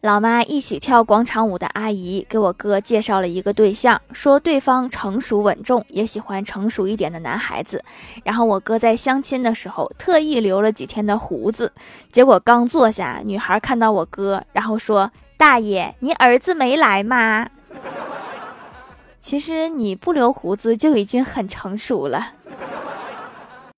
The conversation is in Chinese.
老妈一起跳广场舞的阿姨给我哥介绍了一个对象说对方成熟稳重也喜欢成熟一点的男孩子。然后我哥在相亲的时候特意留了几天的胡子结果刚坐下女孩看到我哥然后说大爷您儿子没来吗？其实你不留胡子就已经很成熟了。